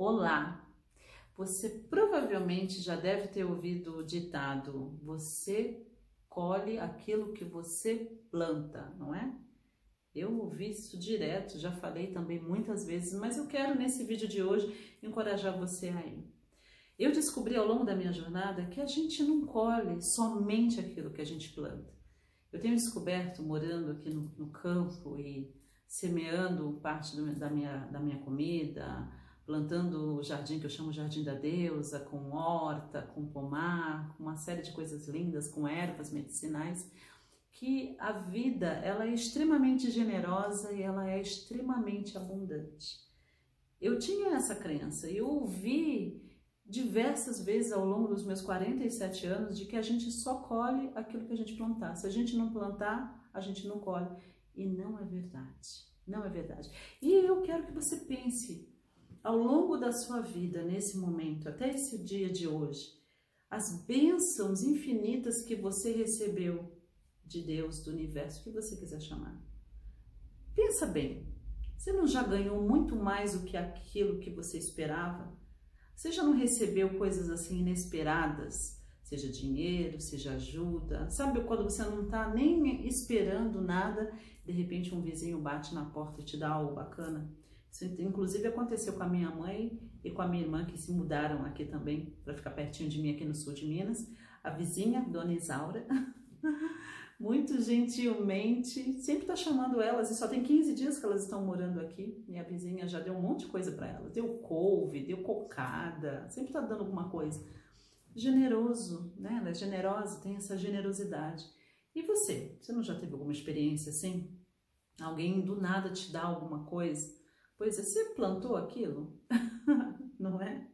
Olá! Você provavelmente já deve ter ouvido o ditado: você colhe aquilo que você planta, não é? Eu ouvi isso direto, já falei também muitas vezes, mas eu quero nesse vídeo de hoje encorajar você aí. Eu descobri ao longo da minha jornada que a gente não colhe somente aquilo que a gente planta. Eu tenho descoberto, morando aqui no, no campo e semeando parte do, da, minha, da minha comida, plantando o jardim que eu chamo Jardim da Deusa, com horta, com pomar, com uma série de coisas lindas, com ervas medicinais, que a vida ela é extremamente generosa e ela é extremamente abundante. Eu tinha essa crença e eu ouvi diversas vezes ao longo dos meus 47 anos de que a gente só colhe aquilo que a gente plantar. Se a gente não plantar, a gente não colhe. E não é verdade. Não é verdade. E eu quero que você pense ao longo da sua vida, nesse momento, até esse dia de hoje, as bênçãos infinitas que você recebeu de Deus, do universo, que você quiser chamar. Pensa bem, você não já ganhou muito mais do que aquilo que você esperava? Você já não recebeu coisas assim inesperadas? Seja dinheiro, seja ajuda. Sabe quando você não está nem esperando nada, de repente um vizinho bate na porta e te dá algo bacana? Isso, inclusive aconteceu com a minha mãe e com a minha irmã que se mudaram aqui também para ficar pertinho de mim aqui no sul de Minas. A vizinha, Dona Isaura, muito gentilmente, sempre está chamando elas, e só tem 15 dias que elas estão morando aqui. Minha vizinha já deu um monte de coisa para elas, deu couve, deu cocada, sempre está dando alguma coisa. Generoso, né? Ela é generosa, tem essa generosidade. E você? Você não já teve alguma experiência assim? Alguém do nada te dá alguma coisa? Pois é, você plantou aquilo, não é?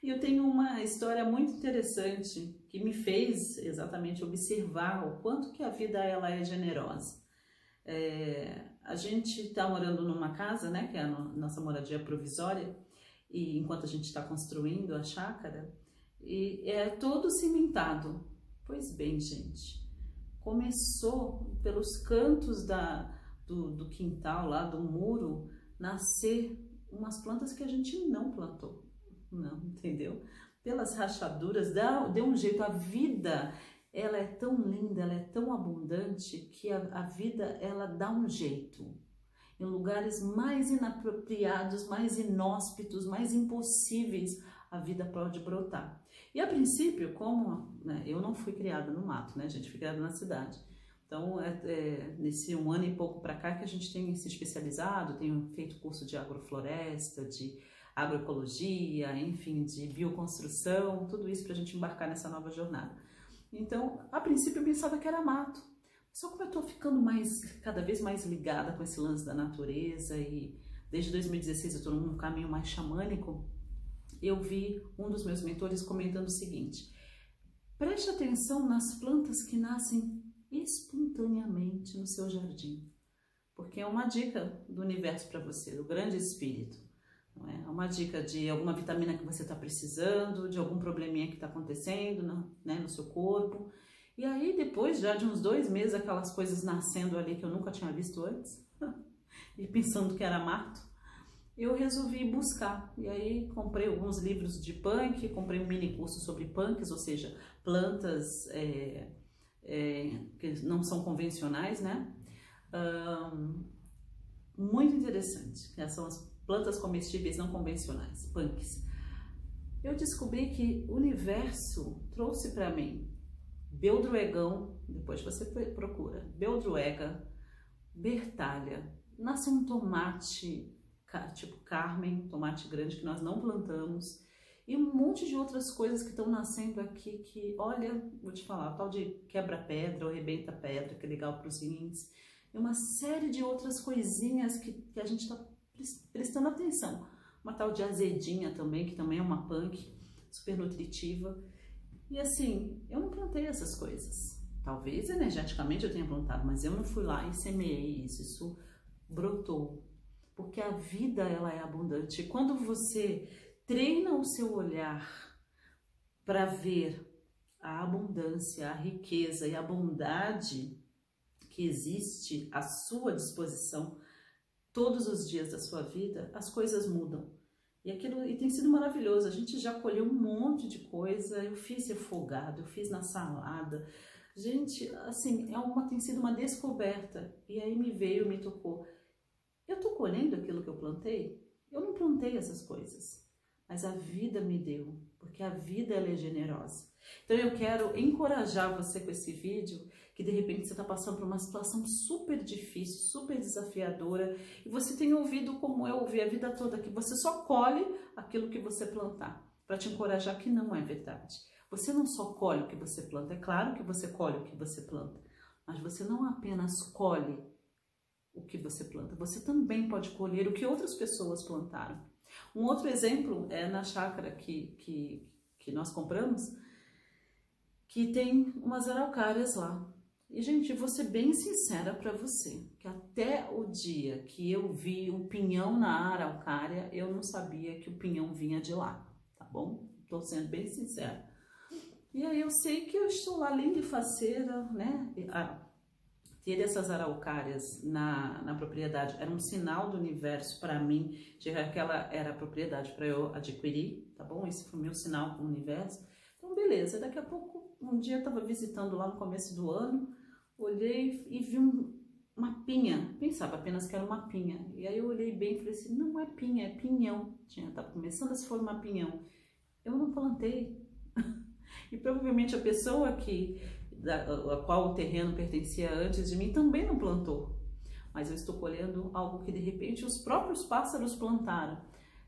E eu tenho uma história muito interessante que me fez exatamente observar o quanto que a vida ela é generosa. É, a gente está morando numa casa, né, que é a nossa moradia provisória, e enquanto a gente está construindo a chácara, e é todo cimentado. Pois bem, gente, começou pelos cantos da, do, do quintal lá, do muro, nascer umas plantas que a gente não plantou. Não, entendeu? Pelas rachaduras, dá, deu um jeito. A vida, ela é tão linda, ela é tão abundante que a, a vida, ela dá um jeito. Em lugares mais inapropriados, mais inóspitos, mais impossíveis, a vida pode brotar. E a princípio, como né, eu não fui criada no mato, né, gente? Fui criada na cidade. Então, é, é, nesse um ano e pouco para cá que a gente tem se especializado, tenho feito curso de agrofloresta, de agroecologia, enfim, de bioconstrução, tudo isso para a gente embarcar nessa nova jornada. Então, a princípio eu pensava que era mato, só como eu estou ficando mais, cada vez mais ligada com esse lance da natureza e desde 2016 eu estou num caminho mais xamânico, eu vi um dos meus mentores comentando o seguinte: preste atenção nas plantas que nascem espontaneamente no seu jardim. Porque é uma dica do universo para você, do grande espírito. Não é? é uma dica de alguma vitamina que você está precisando, de algum probleminha que está acontecendo no, né, no seu corpo. E aí, depois já de uns dois meses, aquelas coisas nascendo ali que eu nunca tinha visto antes, e pensando que era mato, eu resolvi buscar. E aí comprei alguns livros de punk, comprei um mini curso sobre punks, ou seja, plantas é, é, que não são convencionais, né? Um, muito interessante, são as plantas comestíveis não convencionais, punks. Eu descobri que o universo trouxe para mim beldroegão, depois você procura, beldroega, bertalha, nasce um tomate tipo Carmen, tomate grande que nós não plantamos, e um monte de outras coisas que estão nascendo aqui que, olha, vou te falar, tal de quebra-pedra ou rebenta-pedra, que é legal para os rins, e uma série de outras coisinhas que, que a gente está prestando atenção. Uma tal de azedinha também, que também é uma punk, super nutritiva. E assim, eu não plantei essas coisas. Talvez energeticamente eu tenha plantado, mas eu não fui lá e semeei isso, isso brotou. Porque a vida ela é abundante. Quando você treina o seu olhar para ver a abundância, a riqueza e a bondade que existe à sua disposição todos os dias da sua vida, as coisas mudam. E aquilo e tem sido maravilhoso. A gente já colheu um monte de coisa. Eu fiz refogado, eu fiz na salada. Gente, assim, é uma tem sido uma descoberta. E aí me veio, me tocou. Eu tô colhendo aquilo que eu plantei? Eu não plantei essas coisas, mas a vida me deu, porque a vida é generosa. Então eu quero encorajar você com esse vídeo que de repente você está passando por uma situação super difícil, super desafiadora, e você tem ouvido como eu ouvi a vida toda, que você só colhe aquilo que você plantar, para te encorajar que não é verdade. Você não só colhe o que você planta, é claro que você colhe o que você planta, mas você não apenas colhe o que você planta, você também pode colher o que outras pessoas plantaram. Um outro exemplo é na chácara que, que, que nós compramos, que tem umas araucárias lá. E, gente, vou ser bem sincera para você, que até o dia que eu vi um pinhão na araucária, eu não sabia que o pinhão vinha de lá, tá bom? Tô sendo bem sincera. E aí eu sei que eu estou lá linda e faceira, né? Ter essas araucárias na, na propriedade era um sinal do universo para mim, de que aquela era a propriedade para eu adquirir, tá bom? Esse foi o meu sinal com o universo. Então, beleza, daqui a pouco, um dia eu estava visitando lá no começo do ano, olhei e vi um, uma pinha, pensava apenas que era uma pinha. E aí eu olhei bem e falei assim, não é pinha, é pinhão. Tinha, estava começando a se formar pinhão. Eu não plantei. e provavelmente a pessoa que, da, a qual o terreno pertencia antes de mim também não plantou. Mas eu estou colhendo algo que de repente os próprios pássaros plantaram.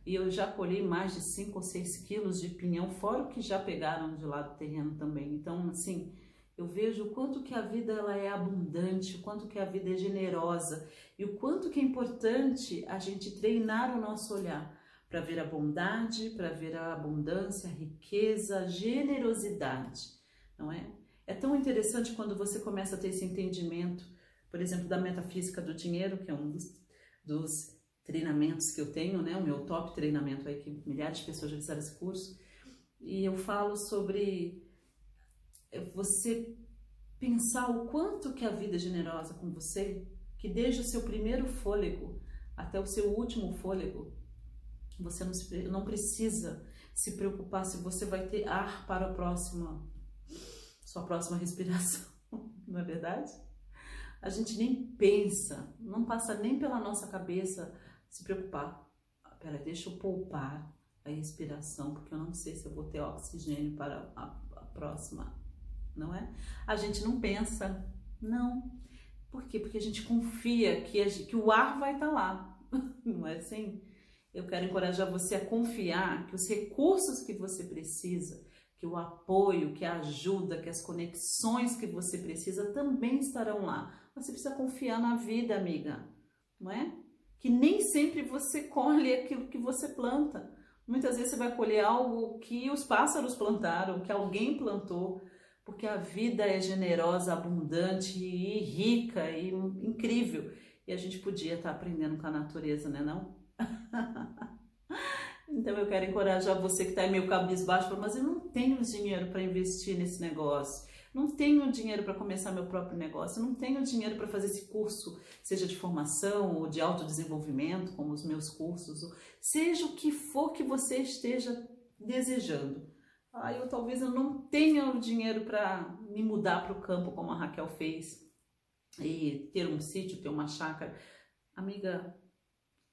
E eu já colhi mais de 5 ou 6 quilos de pinhão, fora o que já pegaram de lá do terreno também. Então, assim, eu vejo o quanto que a vida ela é abundante, o quanto que a vida é generosa e o quanto que é importante a gente treinar o nosso olhar para ver a bondade, para ver a abundância, a riqueza, a generosidade, não é? É tão interessante quando você começa a ter esse entendimento, por exemplo, da metafísica do dinheiro, que é um dos, dos treinamentos que eu tenho, né? O meu top treinamento aí que milhares de pessoas já fizeram esse curso, e eu falo sobre você pensar o quanto que a vida é generosa com você, que desde o seu primeiro fôlego até o seu último fôlego, você não, se, não precisa se preocupar se você vai ter ar para a próxima, sua próxima respiração, não é verdade? A gente nem pensa, não passa nem pela nossa cabeça se preocupar. Pera, deixa eu poupar a respiração, porque eu não sei se eu vou ter oxigênio para a, a próxima não é? A gente não pensa, não. Por quê? Porque a gente confia que, a, que o ar vai estar tá lá, não é assim? Eu quero encorajar você a confiar que os recursos que você precisa, que o apoio, que a ajuda, que as conexões que você precisa também estarão lá. Você precisa confiar na vida, amiga, não é? Que nem sempre você colhe aquilo que você planta. Muitas vezes você vai colher algo que os pássaros plantaram, que alguém plantou, porque a vida é generosa, abundante e rica e incrível. E a gente podia estar aprendendo com a natureza, né não? então eu quero encorajar você que está meio cabisbaixo, mas eu não tenho dinheiro para investir nesse negócio. Não tenho dinheiro para começar meu próprio negócio, não tenho dinheiro para fazer esse curso, seja de formação ou de autodesenvolvimento, como os meus cursos, seja o que for que você esteja desejando. Ah, eu talvez eu não tenha o dinheiro para me mudar para o campo como a Raquel fez e ter um sítio, ter uma chácara. Amiga,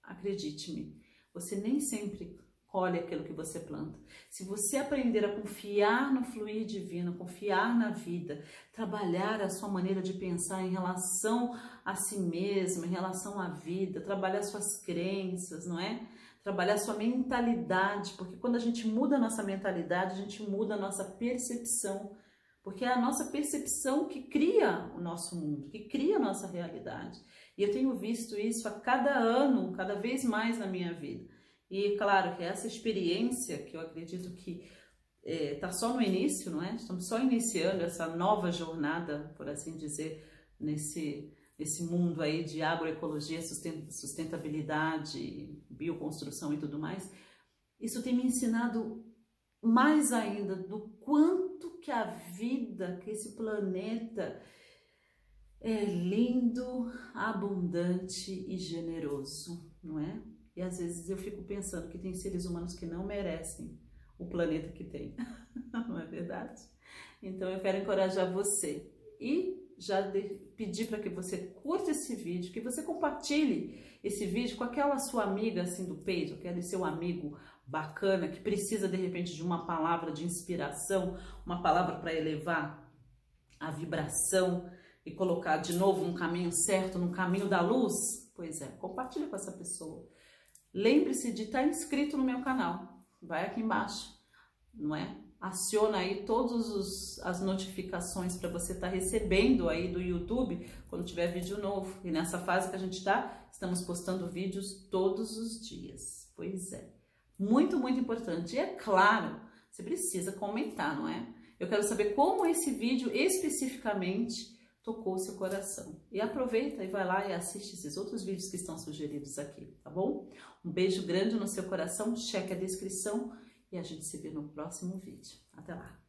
acredite-me, você nem sempre colhe aquilo que você planta. Se você aprender a confiar no fluir divino, confiar na vida, trabalhar a sua maneira de pensar em relação a si mesma, em relação à vida, trabalhar suas crenças, não é? trabalhar sua mentalidade, porque quando a gente muda a nossa mentalidade, a gente muda a nossa percepção, porque é a nossa percepção que cria o nosso mundo, que cria a nossa realidade. E eu tenho visto isso a cada ano, cada vez mais na minha vida. E claro que essa experiência, que eu acredito que está é, tá só no início, não é? Estamos só iniciando essa nova jornada, por assim dizer, nesse esse mundo aí de agroecologia, sustentabilidade, bioconstrução e tudo mais, isso tem me ensinado mais ainda do quanto que a vida, que esse planeta é lindo, abundante e generoso, não é? E às vezes eu fico pensando que tem seres humanos que não merecem o planeta que tem. não é verdade? Então eu quero encorajar você e já pedir para que você curta esse vídeo, que você compartilhe esse vídeo com aquela sua amiga assim do peito, aquele seu amigo bacana que precisa de repente de uma palavra de inspiração, uma palavra para elevar a vibração e colocar de novo no caminho certo, no caminho da luz. Pois é, compartilhe com essa pessoa. Lembre-se de estar inscrito no meu canal. Vai aqui embaixo, não é? aciona aí todas as notificações para você estar tá recebendo aí do YouTube quando tiver vídeo novo. E nessa fase que a gente está, estamos postando vídeos todos os dias. Pois é, muito, muito importante. E é claro, você precisa comentar, não é? Eu quero saber como esse vídeo especificamente tocou seu coração. E aproveita e vai lá e assiste esses outros vídeos que estão sugeridos aqui, tá bom? Um beijo grande no seu coração, cheque a descrição e a gente se vê no próximo vídeo. Até lá!